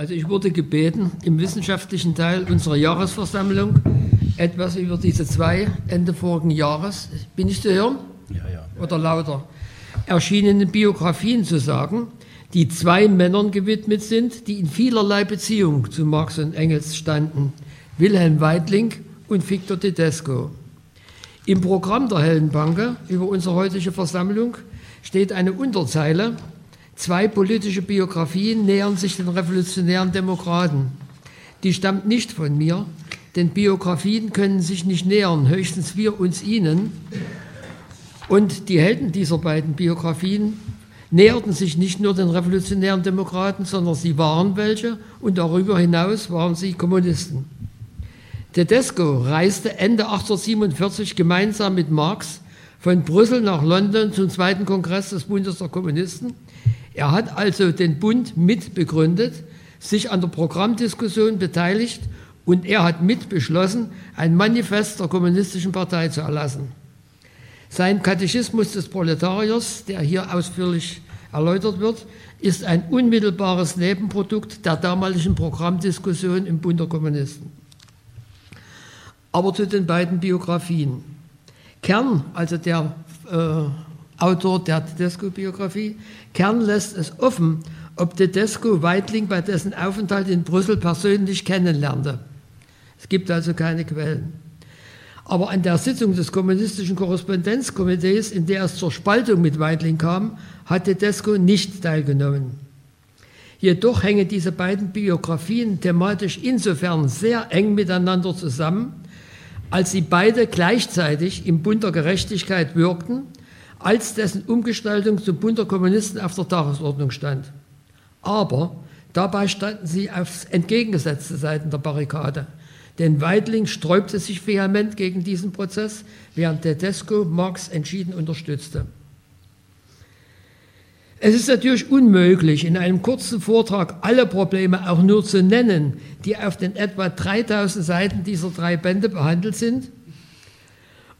Also ich wurde gebeten, im wissenschaftlichen Teil unserer Jahresversammlung etwas über diese zwei Ende vorigen Jahres, bin ich zu hören? Ja, ja. Oder lauter, erschienenen Biografien zu sagen, die zwei Männern gewidmet sind, die in vielerlei Beziehung zu Marx und Engels standen, Wilhelm Weidling und Victor Tedesco. Im Programm der Hellenbanke über unsere heutige Versammlung steht eine Unterzeile, zwei politische Biografien nähern sich den revolutionären Demokraten. Die stammt nicht von mir, denn Biografien können sich nicht nähern, höchstens wir uns ihnen. Und die Helden dieser beiden Biografien näherten sich nicht nur den revolutionären Demokraten, sondern sie waren welche und darüber hinaus waren sie Kommunisten. Tedesco reiste Ende 1847 gemeinsam mit Marx von Brüssel nach London zum zweiten Kongress des Bundes der Kommunisten. Er hat also den Bund mitbegründet, sich an der Programmdiskussion beteiligt und er hat mitbeschlossen, ein Manifest der Kommunistischen Partei zu erlassen. Sein Katechismus des Proletariers, der hier ausführlich erläutert wird, ist ein unmittelbares Nebenprodukt der damaligen Programmdiskussion im Bund der Kommunisten. Aber zu den beiden Biografien. Kern, also der äh, Autor der Tedesco-Biografie, Kern lässt es offen, ob Tedesco Weidling bei dessen Aufenthalt in Brüssel persönlich kennenlernte. Es gibt also keine Quellen. Aber an der Sitzung des kommunistischen Korrespondenzkomitees, in der es zur Spaltung mit Weidling kam, hat Tedesco nicht teilgenommen. Jedoch hängen diese beiden Biografien thematisch insofern sehr eng miteinander zusammen, als sie beide gleichzeitig im Bund der Gerechtigkeit wirkten, als dessen Umgestaltung zum Bund der Kommunisten auf der Tagesordnung stand. Aber dabei standen sie auf entgegengesetzte Seiten der Barrikade. Denn Weidling sträubte sich vehement gegen diesen Prozess, während Tedesco Marx entschieden unterstützte. Es ist natürlich unmöglich, in einem kurzen Vortrag alle Probleme auch nur zu nennen, die auf den etwa 3000 Seiten dieser drei Bände behandelt sind.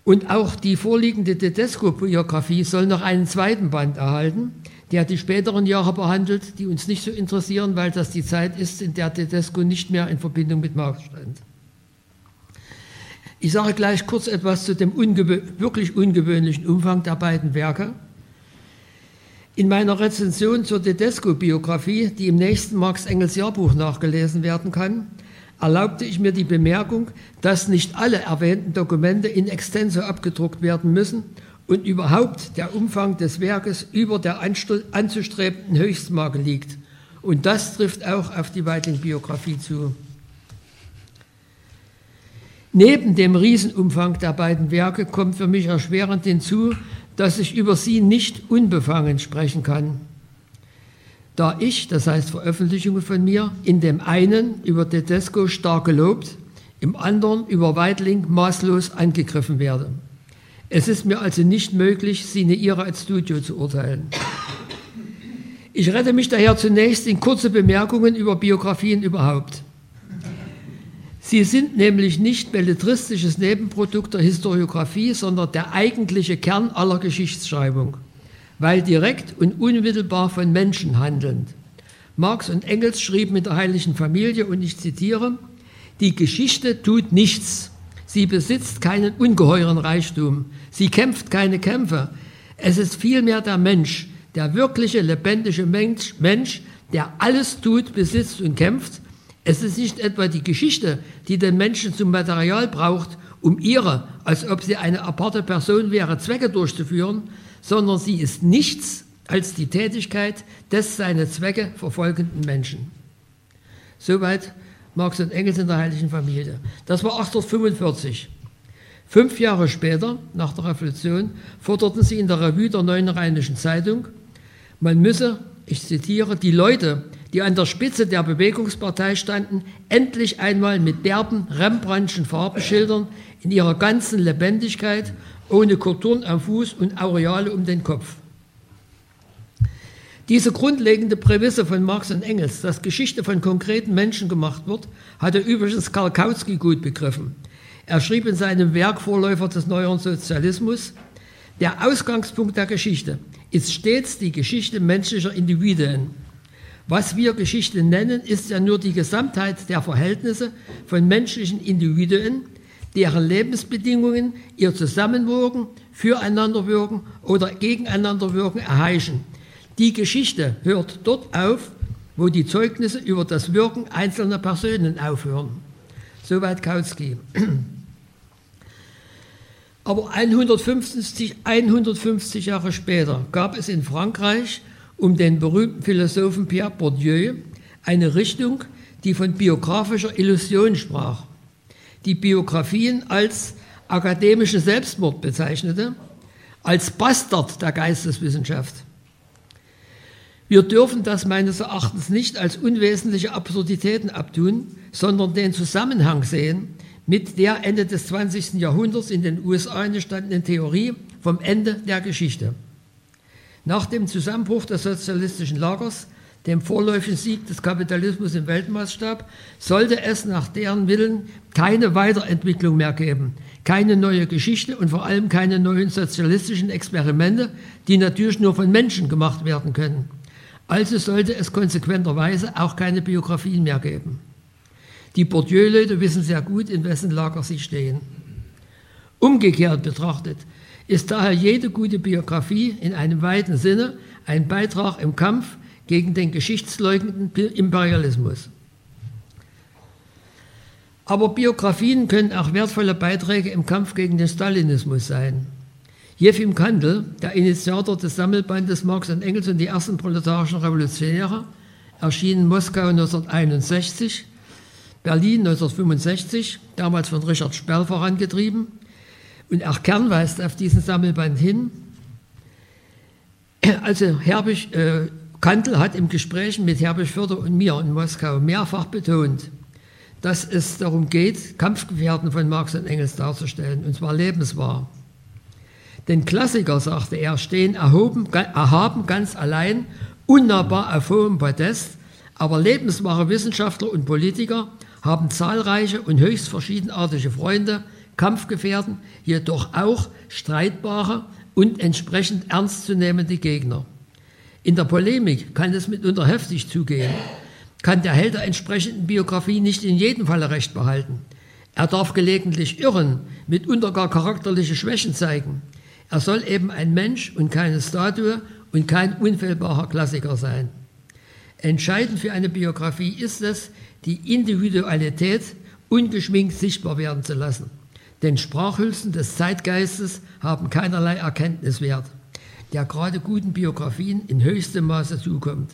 Und auch die vorliegende Tedesco-Biografie soll noch einen zweiten Band erhalten, der die späteren Jahre behandelt, die uns nicht so interessieren, weil das die Zeit ist, in der Tedesco nicht mehr in Verbindung mit Marx stand. Ich sage gleich kurz etwas zu dem ungewö wirklich ungewöhnlichen Umfang der beiden Werke. In meiner Rezension zur Tedesco-Biografie, die im nächsten Marx-Engels-Jahrbuch nachgelesen werden kann, erlaubte ich mir die Bemerkung, dass nicht alle erwähnten Dokumente in extenso abgedruckt werden müssen und überhaupt der Umfang des Werkes über der anzustrebenden Höchstmarke liegt. Und das trifft auch auf die Weidling-Biografie zu. Neben dem Riesenumfang der beiden Werke kommt für mich erschwerend hinzu, dass ich über sie nicht unbefangen sprechen kann. Da ich, das heißt Veröffentlichungen von mir, in dem einen über Tedesco stark gelobt, im anderen über Weidling maßlos angegriffen werde. Es ist mir also nicht möglich, Sine Ira als Studio zu urteilen. Ich rette mich daher zunächst in kurze Bemerkungen über Biografien überhaupt. Sie sind nämlich nicht belletristisches Nebenprodukt der Historiographie, sondern der eigentliche Kern aller Geschichtsschreibung, weil direkt und unmittelbar von Menschen handelnd. Marx und Engels schrieben mit der heiligen Familie, und ich zitiere, die Geschichte tut nichts. Sie besitzt keinen ungeheuren Reichtum. Sie kämpft keine Kämpfe. Es ist vielmehr der Mensch, der wirkliche, lebendige Mensch, Mensch, der alles tut, besitzt und kämpft, es ist nicht etwa die Geschichte, die den Menschen zum Material braucht, um ihre, als ob sie eine aparte Person wäre, Zwecke durchzuführen, sondern sie ist nichts als die Tätigkeit des seine Zwecke verfolgenden Menschen. Soweit Marx und Engels in der Heiligen Familie. Das war 1845. Fünf Jahre später, nach der Revolution, forderten sie in der Revue der Neuen Rheinischen Zeitung, man müsse, ich zitiere, die Leute, die an der Spitze der Bewegungspartei standen, endlich einmal mit derben Rembrandtschen Farbenschildern in ihrer ganzen Lebendigkeit, ohne Kulturen am Fuß und Aureale um den Kopf. Diese grundlegende Prämisse von Marx und Engels, dass Geschichte von konkreten Menschen gemacht wird, hatte übrigens Karl Kautsky gut begriffen. Er schrieb in seinem Werk Vorläufer des neueren Sozialismus, der Ausgangspunkt der Geschichte ist stets die Geschichte menschlicher Individuen Was wir Geschichte nennen, ist ja nur die Gesamtheit der Verhältnisse von menschlichen Individuen, deren Lebensbedingungen ihr Zusammenwirken, Füreinanderwirken oder Gegeneinanderwirken erheischen. Die Geschichte hört dort auf, wo die Zeugnisse über das Wirken einzelner Personen aufhören. Soweit Kautsky. Aber 150, 150 Jahre später gab es in Frankreich um den berühmten Philosophen Pierre Bourdieu eine Richtung, die von biografischer Illusion sprach, die Biografien als akademischen Selbstmord bezeichnete, als Bastard der Geisteswissenschaft. Wir dürfen das meines Erachtens nicht als unwesentliche Absurditäten abtun, sondern den Zusammenhang sehen mit der Ende des 20. Jahrhunderts in den USA entstandenen Theorie vom Ende der Geschichte. Nach dem Zusammenbruch des sozialistischen Lagers, dem vorläufigen Sieg des Kapitalismus im Weltmaßstab, sollte es nach deren Willen keine Weiterentwicklung mehr geben, keine neue Geschichte und vor allem keine neuen sozialistischen Experimente, die natürlich nur von Menschen gemacht werden können. Also sollte es konsequenterweise auch keine Biografien mehr geben. Die Bourdieu-Leute wissen sehr gut, in wessen Lager sie stehen. Umgekehrt betrachtet ist daher jede gute Biografie in einem weiten Sinne ein Beitrag im Kampf gegen den geschichtsleugnenden Imperialismus. Aber Biografien können auch wertvolle Beiträge im Kampf gegen den Stalinismus sein. Jefim Kandel, der Initiator des Sammelbandes Marx und Engels und die ersten proletarischen Revolutionäre, erschien in Moskau 1961, Berlin 1965, damals von Richard Sperl vorangetrieben, und auch Kern weist auf diesen Sammelband hin. Also Herbig, äh, Kandel hat im Gespräch mit Herbig Förder und mir in Moskau mehrfach betont, dass es darum geht, Kampfgefährten von Marx und Engels darzustellen, und zwar lebenswahr. Denn Klassiker, sagte er, stehen erhoben, erhaben ganz allein, unnahbar auf hohem Podest, aber lebenswahre Wissenschaftler und Politiker haben zahlreiche und höchst verschiedenartige Freunde, Kampfgefährten, jedoch auch streitbare und entsprechend ernstzunehmende Gegner. In der Polemik kann es mitunter heftig zugehen, kann der Held der entsprechenden Biografie nicht in jedem Falle recht behalten. Er darf gelegentlich irren, mitunter gar charakterliche Schwächen zeigen. Er soll eben ein Mensch und keine Statue und kein unfehlbarer Klassiker sein. Entscheidend für eine Biografie ist es, die Individualität ungeschminkt sichtbar werden zu lassen. Denn Sprachhülsen des Zeitgeistes haben keinerlei Erkenntniswert, der gerade guten Biografien in höchstem Maße zukommt.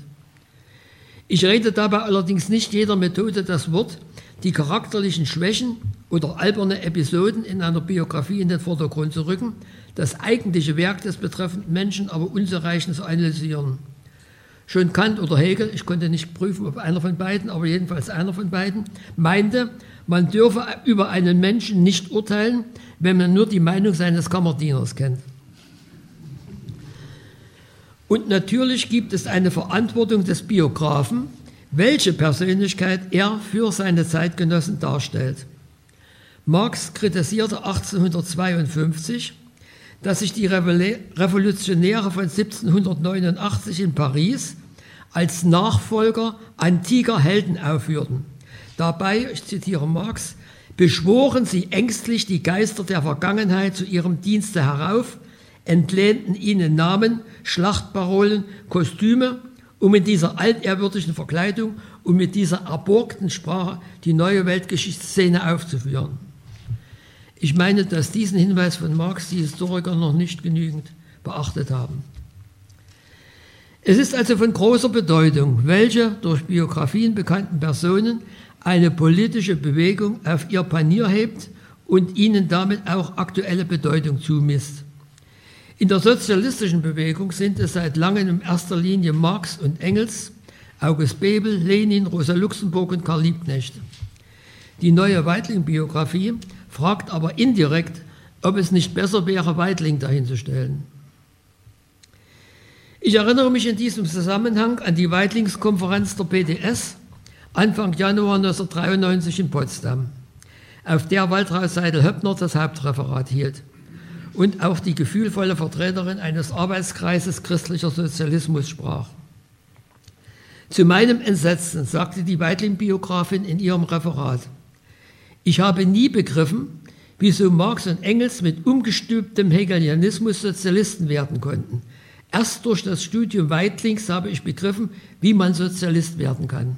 Ich rede dabei allerdings nicht jeder Methode das Wort, die charakterlichen Schwächen oder alberne Episoden in einer Biografie in den Vordergrund zu rücken, das eigentliche Werk des betreffenden Menschen aber unzureichend zu analysieren. Schon Kant oder Hegel, ich konnte nicht prüfen, ob einer von beiden, aber jedenfalls einer von beiden, meinte, man dürfe über einen Menschen nicht urteilen, wenn man nur die Meinung seines Kammerdieners kennt. Und natürlich gibt es eine Verantwortung des Biografen, welche Persönlichkeit er für seine Zeitgenossen darstellt. Marx kritisierte 1852, dass sich die Revolutionäre von 1789 in Paris als Nachfolger antiker Helden aufführten. Dabei, ich zitiere Marx, beschworen sie ängstlich die Geister der Vergangenheit zu ihrem Dienste herauf, entlehnten ihnen Namen, Schlachtparolen, Kostüme, um in dieser altehrwürdigen Verkleidung und mit dieser erborgten Sprache die neue Weltgeschichtsszene aufzuführen. Ich meine, dass diesen Hinweis von Marx die Historiker noch nicht genügend beachtet haben. Es ist also von großer Bedeutung, welche durch Biografien bekannten Personen eine politische Bewegung auf ihr Panier hebt und ihnen damit auch aktuelle Bedeutung zumisst. In der sozialistischen Bewegung sind es seit langem in erster Linie Marx und Engels, August Bebel, Lenin, Rosa Luxemburg und Karl Liebknecht. Die neue Weitling-Biografie fragt aber indirekt, ob es nicht besser wäre, Weitling dahinzustellen. Ich erinnere mich in diesem Zusammenhang an die Weitlingskonferenz der PDS Anfang Januar 1993 in Potsdam, auf der Waltraud Seidel-Höppner das Hauptreferat hielt und auch die gefühlvolle Vertreterin eines Arbeitskreises christlicher Sozialismus sprach. Zu meinem Entsetzen sagte die Weitling-Biografin in ihrem Referat, ich habe nie begriffen, wieso Marx und Engels mit umgestülptem Hegelianismus Sozialisten werden konnten. Erst durch das Studium Weitlings habe ich begriffen, wie man Sozialist werden kann.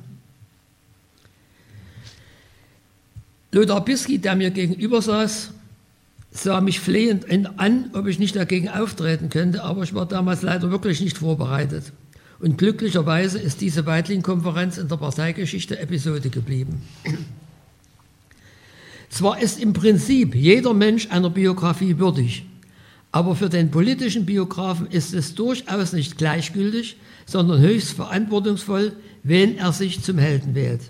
Lothar Bisky, der mir gegenüber saß, sah mich flehend an, ob ich nicht dagegen auftreten könnte, aber ich war damals leider wirklich nicht vorbereitet. Und glücklicherweise ist diese Weitling-Konferenz in der Parteigeschichte Episode geblieben. Zwar ist im Prinzip jeder Mensch einer Biografie würdig, aber für den politischen Biografen ist es durchaus nicht gleichgültig, sondern höchst verantwortungsvoll, wen er sich zum Helden wählt.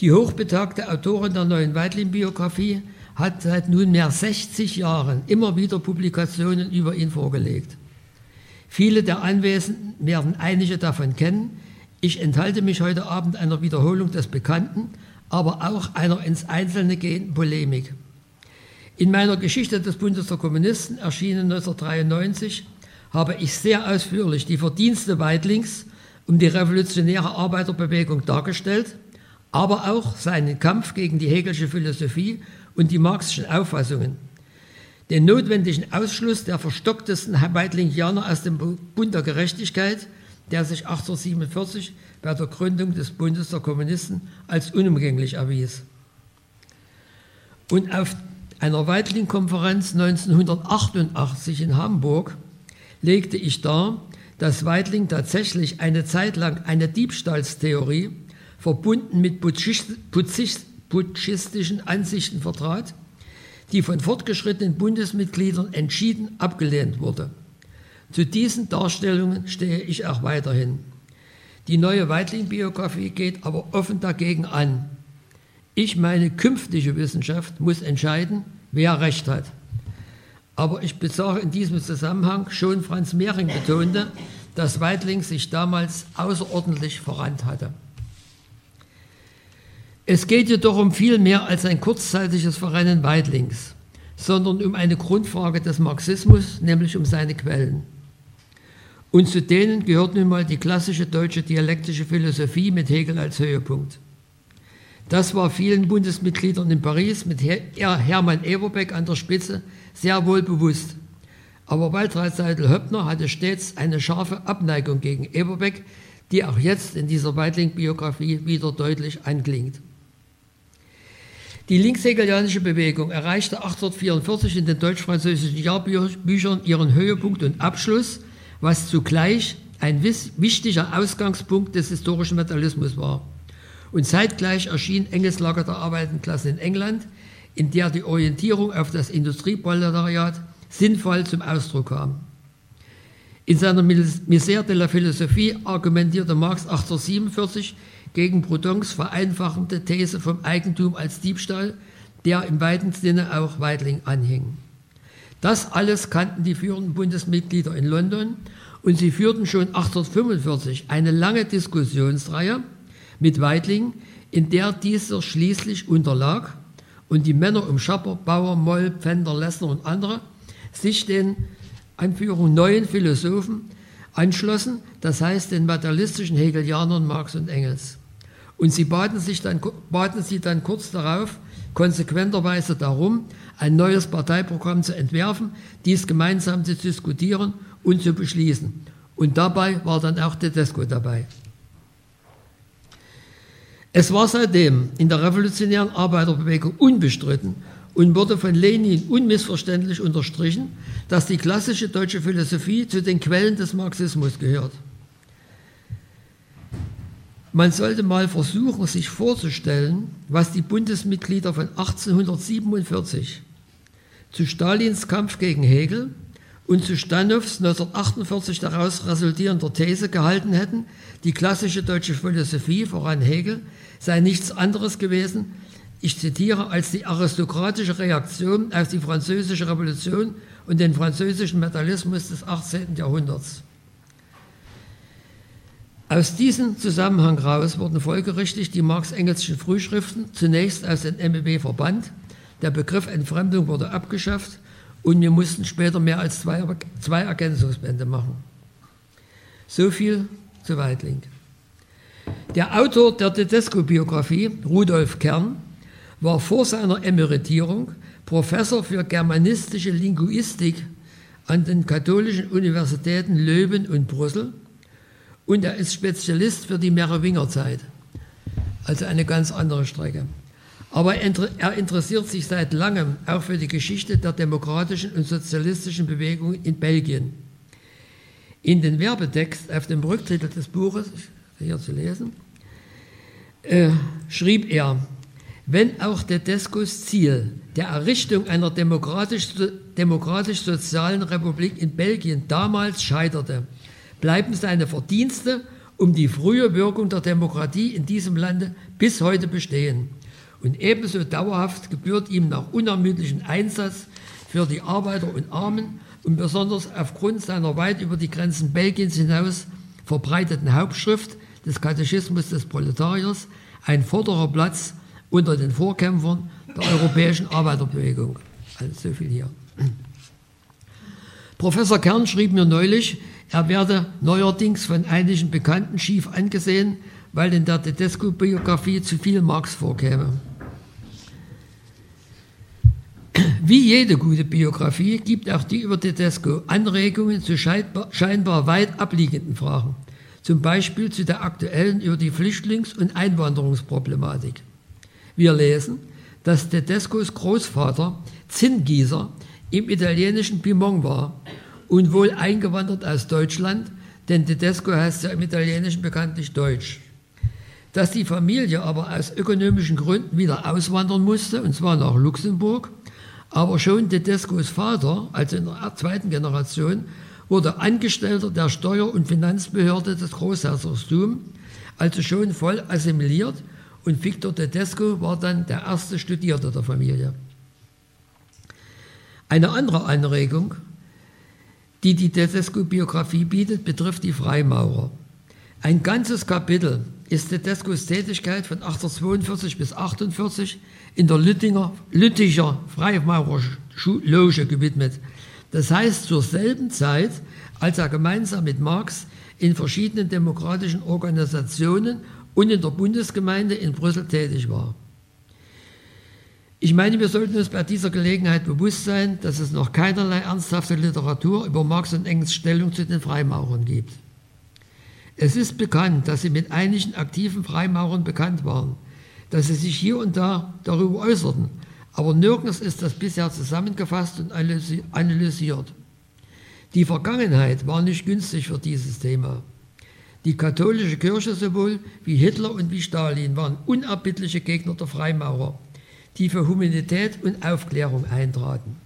Die hochbetagte Autorin der neuen Weidlin-Biografie hat seit nunmehr 60 Jahren immer wieder Publikationen über ihn vorgelegt. Viele der Anwesenden werden einige davon kennen. Ich enthalte mich heute Abend einer Wiederholung des Bekannten, aber auch einer ins Einzelne gehenden Polemik. In meiner Geschichte des Bundes der Kommunisten, erschienen 1993, habe ich sehr ausführlich die Verdienste Weidlings um die revolutionäre Arbeiterbewegung dargestellt, aber auch seinen Kampf gegen die Hegelsche Philosophie und die marxischen Auffassungen, den notwendigen Ausschluss der verstocktesten Weidlingianer aus dem Bund der Gerechtigkeit, der sich 1847 bei der Gründung des Bundes der Kommunisten als unumgänglich erwies. Und auf einer Weidling-Konferenz 1988 in Hamburg legte ich dar, dass Weidling tatsächlich eine Zeit lang eine Diebstahlstheorie verbunden mit putschistischen Ansichten vertrat, die von fortgeschrittenen Bundesmitgliedern entschieden abgelehnt wurde. Zu diesen Darstellungen stehe ich auch weiterhin. Die neue Weidling-Biografie geht aber offen dagegen an. Ich meine, künftige Wissenschaft muss entscheiden, wer Recht hat. Aber ich bezahre in diesem Zusammenhang, schon Franz Mehring betonte, dass Weidling sich damals außerordentlich verrannt hatte. Es geht jedoch um viel mehr als ein kurzzeitiges Verrennen Weidlings, sondern um eine Grundfrage des Marxismus, nämlich um seine Quellen. Und zu denen gehört nun mal die klassische deutsche dialektische Philosophie mit Hegel als Höhepunkt. Das war vielen Bundesmitgliedern in Paris mit Hermann Eberbeck an der Spitze sehr wohl bewusst. Aber Waltraud Seidel-Höppner hatte stets eine scharfe Abneigung gegen Eberbeck, die auch jetzt in dieser Weidling-Biografie wieder deutlich anklingt. Die linkshegelianische Bewegung erreichte 1844 in den deutsch-französischen Jahrbüchern ihren Höhepunkt und Abschluss was zugleich ein wichtiger Ausgangspunkt des historischen Materialismus war. Und zeitgleich erschien Engels Lager der Arbeitenklasse in England, in der die Orientierung auf das Industrieproletariat sinnvoll zum Ausdruck kam. In seiner Misère de la Philosophie argumentierte Marx 1847 gegen Proudhons vereinfachende These vom Eigentum als Diebstahl, der im weiten Sinne auch Weidling anhing. Das alles kannten die führenden Bundesmitglieder in London und sie führten schon 1845 eine lange Diskussionsreihe mit Weidling, in der dieser schließlich unterlag und die Männer um Schapper, Bauer, Moll, Pfänder, Lessner und andere sich den Anführung neuen Philosophen anschlossen, das heißt den materialistischen Hegelianern Marx und Engels. Und sie baten, sich dann, baten sie dann kurz darauf konsequenterweise darum, ein neues Parteiprogramm zu entwerfen, dies gemeinsam zu diskutieren und zu beschließen. Und dabei war dann auch Tedesco dabei. Es war seitdem in der revolutionären Arbeiterbewegung unbestritten und wurde von Lenin unmissverständlich unterstrichen, dass die klassische deutsche Philosophie zu den Quellen des Marxismus gehört. Man sollte mal versuchen, sich vorzustellen, was die Bundesmitglieder von 1847 zu Stalins Kampf gegen Hegel und zu Stanows 1948 daraus resultierender These gehalten hätten, die klassische deutsche Philosophie, voran Hegel, sei nichts anderes gewesen, ich zitiere, als die aristokratische Reaktion auf die französische Revolution und den französischen Metallismus des 18. Jahrhunderts. Aus diesem Zusammenhang heraus wurden folgerichtig die Marx-Engelschen Frühschriften zunächst aus den MEB verbannt, der Begriff Entfremdung wurde abgeschafft und wir mussten später mehr als zwei, zwei Ergänzungsbände machen. So viel zu Weidling. Der Autor der Tedesco-Biografie, Rudolf Kern, war vor seiner Emeritierung Professor für germanistische Linguistik an den katholischen Universitäten Löwen und Brüssel und er ist Spezialist für die Merowingerzeit, also eine ganz andere Strecke. Aber er interessiert sich seit langem auch für die Geschichte der demokratischen und sozialistischen Bewegung in Belgien. In den Werbetext auf dem Rücktitel des Buches, hier zu lesen, äh, schrieb er, wenn auch Tedescos Ziel der Errichtung einer demokratisch-sozialen demokratisch Republik in Belgien damals scheiterte, bleiben seine Verdienste um die frühe Wirkung der Demokratie in diesem Lande bis heute bestehen. Und ebenso dauerhaft gebührt ihm nach unermüdlichem Einsatz für die Arbeiter und Armen und besonders aufgrund seiner weit über die Grenzen Belgiens hinaus verbreiteten Hauptschrift des Katechismus des Proletariers ein vorderer Platz unter den Vorkämpfern der europäischen Arbeiterbewegung. Also so viel hier. Professor Kern schrieb mir neulich, er werde neuerdings von einigen Bekannten schief angesehen, weil in der Tedesco-Biografie zu viel Marx vorkäme. Wie jede gute Biografie gibt auch die über Tedesco Anregungen zu scheinbar weit abliegenden Fragen, zum Beispiel zu der aktuellen über die Flüchtlings- und Einwanderungsproblematik. Wir lesen, dass Tedescos Großvater Zinngießer im italienischen Piemont war und wohl eingewandert aus Deutschland, denn Tedesco heißt ja im Italienischen bekanntlich Deutsch. Dass die Familie aber aus ökonomischen Gründen wieder auswandern musste, und zwar nach Luxemburg, aber schon Tedescos Vater, also in der zweiten Generation, wurde Angestellter der Steuer- und Finanzbehörde des Großherzogtums, also schon voll assimiliert und Victor Tedesco war dann der erste Studierte der Familie. Eine andere Anregung, die die Tedesco-Biografie bietet, betrifft die Freimaurer. Ein ganzes Kapitel ist Tedescos Tätigkeit von 1842 bis 1848 in der Lüttinger, Lütticher Freimaurerloge gewidmet. Das heißt, zur selben Zeit, als er gemeinsam mit Marx in verschiedenen demokratischen Organisationen und in der Bundesgemeinde in Brüssel tätig war. Ich meine, wir sollten uns bei dieser Gelegenheit bewusst sein, dass es noch keinerlei ernsthafte Literatur über Marx und Engels Stellung zu den Freimaurern gibt. Es ist bekannt, dass sie mit einigen aktiven Freimaurern bekannt waren, dass sie sich hier und da darüber äußerten, aber nirgends ist das bisher zusammengefasst und analysiert. Die Vergangenheit war nicht günstig für dieses Thema. Die katholische Kirche sowohl wie Hitler und wie Stalin waren unerbittliche Gegner der Freimaurer, die für Humanität und Aufklärung eintraten.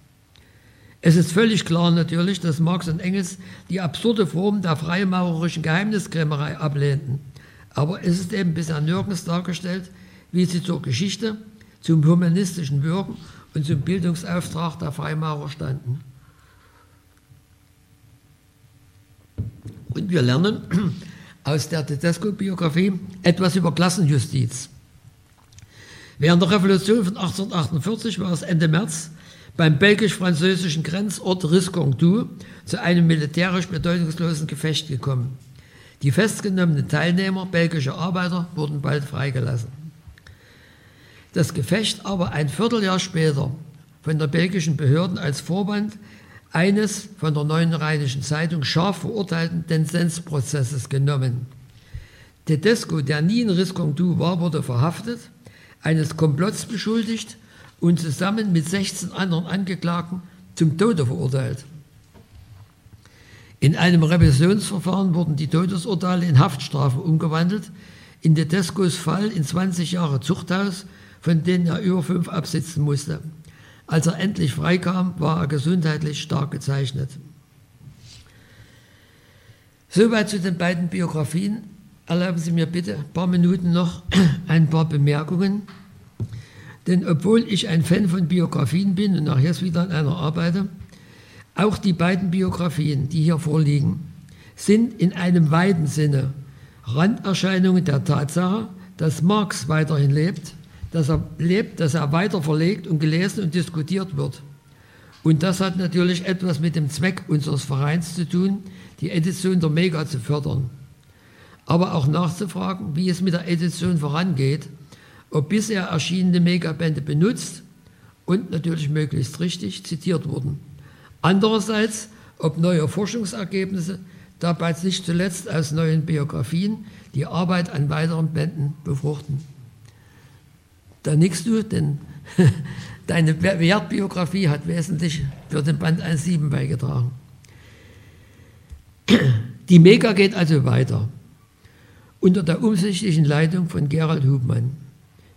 Es ist völlig klar natürlich, dass Marx und Engels die absurde Form der freimaurerischen Geheimniskrämerei ablehnten. Aber es ist eben bisher nirgends dargestellt, wie sie zur Geschichte, zum humanistischen Wirken und zum Bildungsauftrag der Freimaurer standen. Und wir lernen, aus der Tedesco-Biografie etwas über Klassenjustiz. Während der Revolution von 1848 war es Ende März beim belgisch-französischen Grenzort Riscondou zu einem militärisch bedeutungslosen Gefecht gekommen. Die festgenommenen Teilnehmer, belgische Arbeiter, wurden bald freigelassen. Das Gefecht aber ein Vierteljahr später von der belgischen Behörden als Vorwand eines von der Neuen Rheinischen Zeitung scharf verurteilten Densensprozesses genommen. Tedesco, der nie in Riscondou war, wurde verhaftet, eines Komplotts beschuldigt und zusammen mit 16 anderen Angeklagten zum Tode verurteilt. In einem Revisionsverfahren wurden die Todesurteile in Haftstrafe umgewandelt, in Tedescos Fall in 20 Jahre Zuchthaus, von denen er über fünf absitzen musste. Als er endlich freikam, war er gesundheitlich stark gezeichnet. Soweit zu den beiden Biografien. Erlauben Sie mir bitte ein paar Minuten noch ein paar Bemerkungen. Denn obwohl ich ein Fan von Biografien bin und nachher wieder an einer arbeite, auch die beiden Biografien, die hier vorliegen, sind in einem weiten Sinne Randerscheinungen der Tatsache, dass Marx weiterhin lebt dass er lebt, dass er weiter verlegt und gelesen und diskutiert wird. Und das hat natürlich etwas mit dem Zweck unseres Vereins zu tun, die Edition der Mega zu fördern. Aber auch nachzufragen, wie es mit der Edition vorangeht, ob bisher erschienene Megabände benutzt und natürlich möglichst richtig zitiert wurden. Andererseits, ob neue Forschungsergebnisse, dabei nicht zuletzt aus neuen Biografien, die Arbeit an weiteren Bänden befruchten. Da nickst du, denn deine Wertbiografie hat wesentlich für den Band 1.7 beigetragen. Die Mega geht also weiter unter der umsichtigen Leitung von Gerald Hubmann.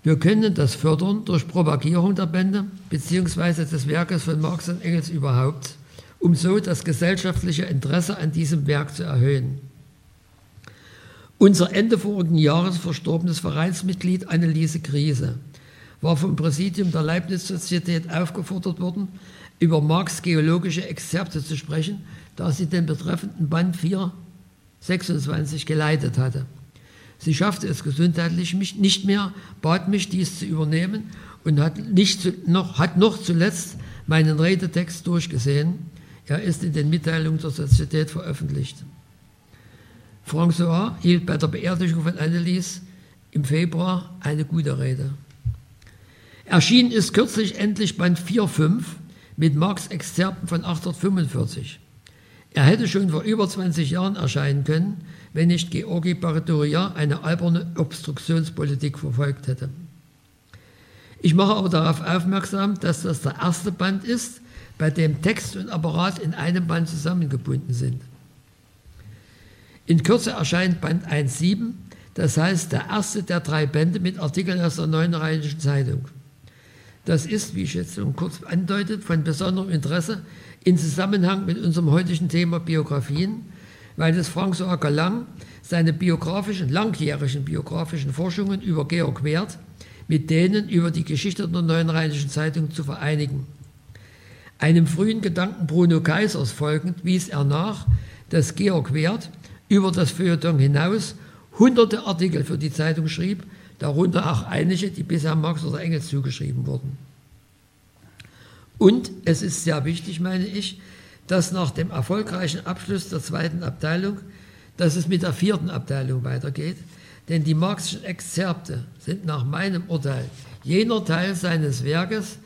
Wir können das fördern durch Propagierung der Bände bzw. des Werkes von Marx und Engels überhaupt, um so das gesellschaftliche Interesse an diesem Werk zu erhöhen. Unser Ende vorigen Jahres verstorbenes Vereinsmitglied Anneliese Krise war vom Präsidium der Leibniz-Sozietät aufgefordert worden, über Marx geologische Exzerpte zu sprechen, da sie den betreffenden Band 426 geleitet hatte. Sie schaffte es gesundheitlich nicht mehr, bat mich, dies zu übernehmen und hat, nicht noch, hat noch zuletzt meinen Redetext durchgesehen. Er ist in den Mitteilungen der Sozietät veröffentlicht. François hielt bei der Beerdigung von Annelies im Februar eine gute Rede. Erschienen ist kürzlich endlich Band 4.5 mit Marx Exzerpten von 1845. Er hätte schon vor über 20 Jahren erscheinen können, wenn nicht Georgi Baratoria eine alberne Obstruktionspolitik verfolgt hätte. Ich mache aber darauf aufmerksam, dass das der erste Band ist, bei dem Text und Apparat in einem Band zusammengebunden sind. In Kürze erscheint Band 1.7, das heißt der erste der drei Bände mit Artikeln aus der Neuen Rheinischen Zeitung. Das ist, wie ich jetzt schon kurz andeutet, von besonderem Interesse in Zusammenhang mit unserem heutigen Thema Biografien, weil es François Galang seine biografischen, langjährigen biografischen Forschungen über Georg Werth mit denen über die Geschichte der Neuen Rheinischen Zeitung zu vereinigen. Einem frühen Gedanken Bruno Kaisers folgend wies er nach, dass Georg Werth über das Feuilleton hinaus hunderte Artikel für die Zeitung schrieb, darunter auch einige, die bisher Marx oder Engels zugeschrieben wurden. Und es ist sehr wichtig, meine ich, dass nach dem erfolgreichen Abschluss der zweiten Abteilung, dass es mit der vierten Abteilung weitergeht, denn die marxischen Exzerpte sind nach meinem Urteil jener Teil seines Werkes,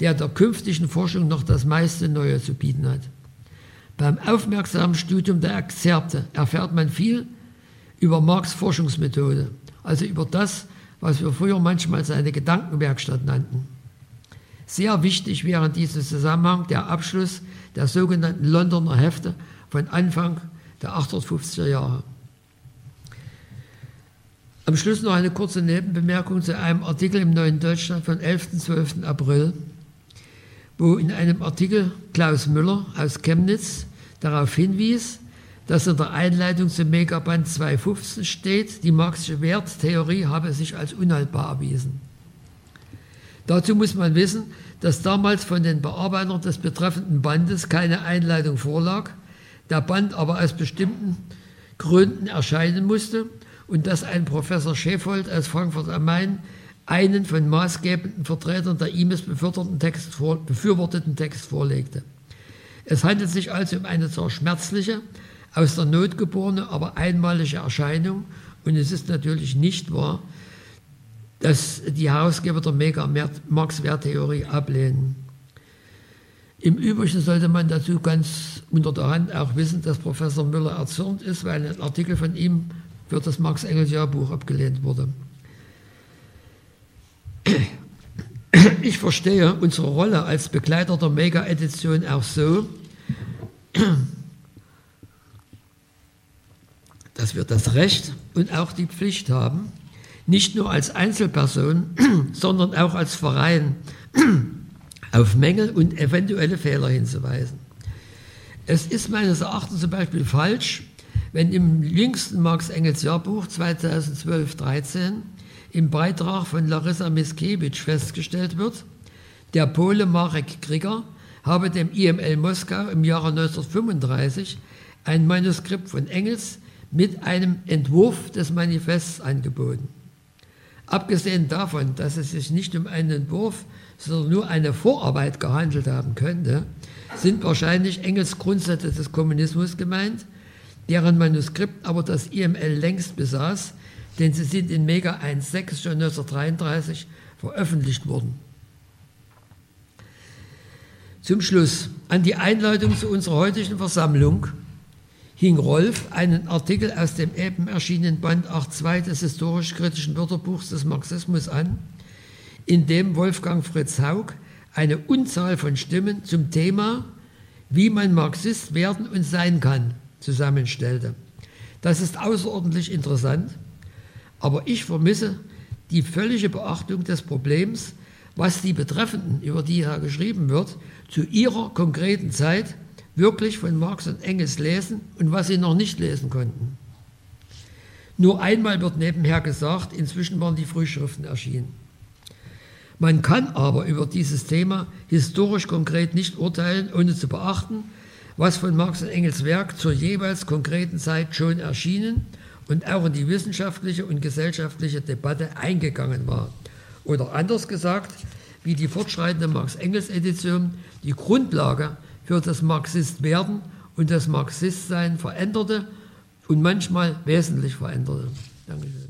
der der künftigen Forschung noch das meiste Neue zu bieten hat. Beim aufmerksamen Studium der Exzerpte erfährt man viel über Marx Forschungsmethode, also über das, was wir früher manchmal seine Gedankenwerkstatt nannten. Sehr wichtig wäre in diesem Zusammenhang der Abschluss der sogenannten Londoner Hefte von Anfang der 1850er Jahre. Am Schluss noch eine kurze Nebenbemerkung zu einem Artikel im Neuen Deutschland von 11. 12. April, wo in einem Artikel Klaus Müller aus Chemnitz darauf hinwies, dass in der Einleitung zum Megaband 215 steht, die marxische Werttheorie habe sich als unhaltbar erwiesen. Dazu muss man wissen, dass damals von den Bearbeitern des betreffenden Bandes keine Einleitung vorlag, der Band aber aus bestimmten Gründen erscheinen musste und dass ein Professor Schäfold aus Frankfurt am Main einen von maßgebenden Vertretern der ihm beförderten Text vor, befürworteten Text vorlegte. Es handelt sich also um eine zwar schmerzliche, aus der Not geborene, aber einmalige Erscheinung und es ist natürlich nicht wahr, dass die Herausgeber der Mega-Marx-Werttheorie ablehnen. Im Übrigen sollte man dazu ganz unter der Hand auch wissen, dass Professor Müller erzürnt ist, weil ein Artikel von ihm für das Marx-Engels-Jahrbuch abgelehnt wurde. Ich verstehe unsere Rolle als Begleiter der Mega-Edition auch so, dass wir das Recht und auch die Pflicht haben, nicht nur als Einzelperson, sondern auch als Verein auf Mängel und eventuelle Fehler hinzuweisen. Es ist meines Erachtens zum Beispiel falsch, wenn im jüngsten Marx-Engels-Jahrbuch 2012-13 im Beitrag von Larissa Miskiewicz festgestellt wird, der Pole Marek Krieger habe dem IML Moskau im Jahre 1935 ein Manuskript von Engels mit einem Entwurf des Manifests angeboten. Abgesehen davon, dass es sich nicht um einen Entwurf, sondern nur eine Vorarbeit gehandelt haben könnte, sind wahrscheinlich Engels Grundsätze des Kommunismus gemeint, deren Manuskript aber das IML längst besaß, denn sie sind in Mega 1.6 schon 1933 veröffentlicht worden. Zum Schluss an die Einleitung zu unserer heutigen Versammlung hing Rolf einen Artikel aus dem eben erschienenen Band 8.2 des historisch-kritischen Wörterbuchs des Marxismus an, in dem Wolfgang Fritz Haug eine Unzahl von Stimmen zum Thema, wie man Marxist werden und sein kann, zusammenstellte. Das ist außerordentlich interessant, aber ich vermisse die völlige Beachtung des Problems, was die Betreffenden, über die hier geschrieben wird, zu ihrer konkreten Zeit wirklich von Marx und Engels lesen und was sie noch nicht lesen konnten. Nur einmal wird nebenher gesagt, inzwischen waren die Frühschriften erschienen. Man kann aber über dieses Thema historisch konkret nicht urteilen, ohne zu beachten, was von Marx und Engels Werk zur jeweils konkreten Zeit schon erschienen und auch in die wissenschaftliche und gesellschaftliche Debatte eingegangen war. Oder anders gesagt, wie die fortschreitende Marx-Engels-Edition die Grundlage für das Marxistwerden und das Marxistsein veränderte und manchmal wesentlich veränderte. Dankeschön.